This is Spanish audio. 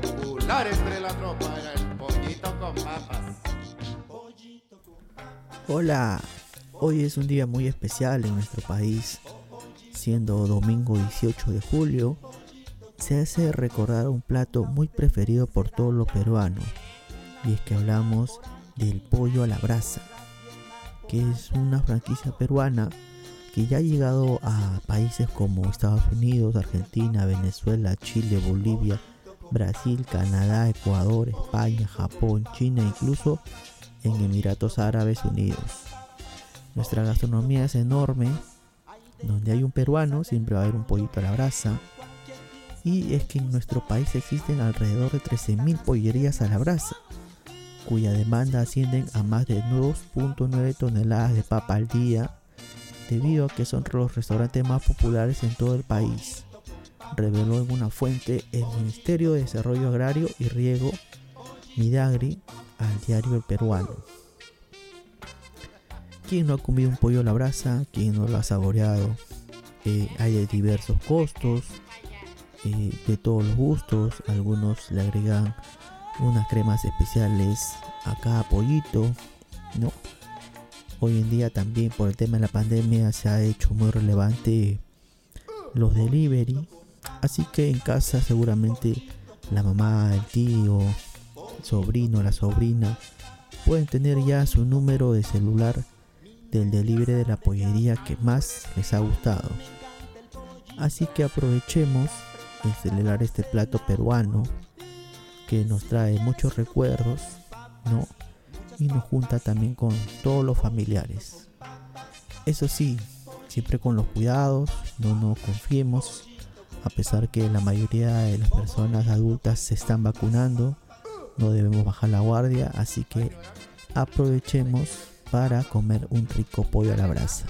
Popular entre la tropa era el pollito con papas. Hola, hoy es un día muy especial en nuestro país. Siendo domingo 18 de julio, se hace recordar un plato muy preferido por todos los peruanos. Y es que hablamos del pollo a la brasa, que es una franquicia peruana que ya ha llegado a países como Estados Unidos, Argentina, Venezuela, Chile, Bolivia, Brasil, Canadá, Ecuador, España, Japón, China, incluso en Emiratos Árabes Unidos. Nuestra gastronomía es enorme, donde hay un peruano siempre va a haber un pollito a la brasa. Y es que en nuestro país existen alrededor de 13.000 pollerías a la brasa, cuya demanda ascienden a más de 2.9 toneladas de papa al día, debido a que son los restaurantes más populares en todo el país, reveló en una fuente el Ministerio de Desarrollo Agrario y Riego, Midagri, al diario El Peruano. ¿Quién no ha comido un pollo a la brasa? ¿Quién no lo ha saboreado? Eh, hay de diversos costos, eh, de todos los gustos. Algunos le agregan unas cremas especiales a cada pollito, ¿no? Hoy en día también por el tema de la pandemia se ha hecho muy relevante los delivery. Así que en casa seguramente la mamá, el tío, el sobrino, la sobrina pueden tener ya su número de celular del delivery de la pollería que más les ha gustado. Así que aprovechemos de celebrar este plato peruano que nos trae muchos recuerdos, ¿no? Y nos junta también con todos los familiares. Eso sí, siempre con los cuidados, no nos confiemos, a pesar que la mayoría de las personas adultas se están vacunando, no debemos bajar la guardia, así que aprovechemos para comer un rico pollo a la brasa.